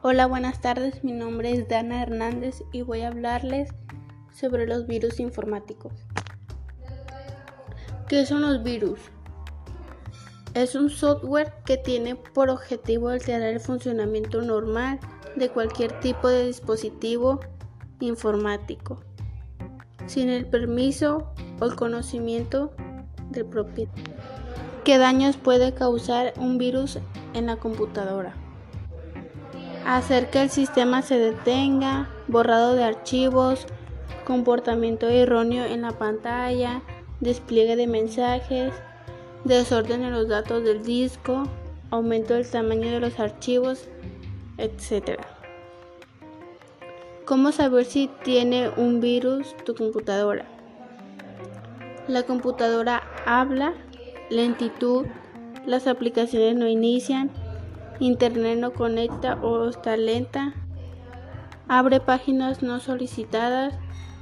Hola, buenas tardes. Mi nombre es Dana Hernández y voy a hablarles sobre los virus informáticos. ¿Qué son los virus? Es un software que tiene por objetivo alterar el funcionamiento normal de cualquier tipo de dispositivo informático, sin el permiso o el conocimiento del propietario. ¿Qué daños puede causar un virus en la computadora? Hacer que el sistema se detenga, borrado de archivos, comportamiento erróneo en la pantalla, despliegue de mensajes, desorden en los datos del disco, aumento del tamaño de los archivos, etc. ¿Cómo saber si tiene un virus tu computadora? La computadora habla, lentitud, las aplicaciones no inician, internet no conecta o está lenta, abre páginas no solicitadas,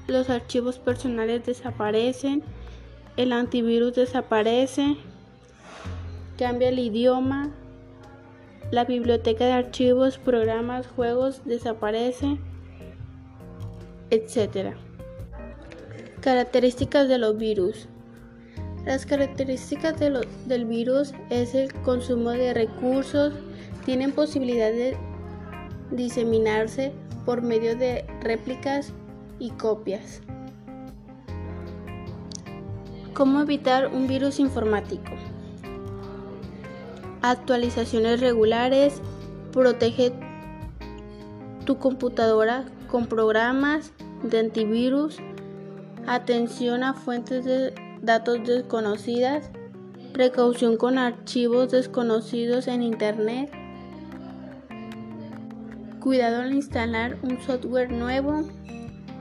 los archivos personales desaparecen, el antivirus desaparece, cambia el idioma, la biblioteca de archivos, programas, juegos desaparece, etc. Características de los virus. Las características del virus es el consumo de recursos, tienen posibilidad de diseminarse por medio de réplicas y copias. ¿Cómo evitar un virus informático? Actualizaciones regulares, protege tu computadora con programas de antivirus, atención a fuentes de datos desconocidas, precaución con archivos desconocidos en Internet, cuidado al instalar un software nuevo,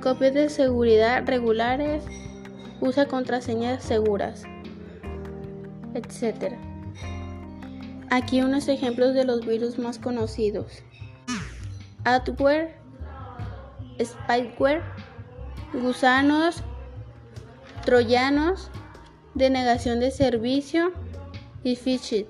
copias de seguridad regulares, usa contraseñas seguras, etc. Aquí unos ejemplos de los virus más conocidos. Adware, spyware, gusanos, troyanos, denegación de servicio y phishing.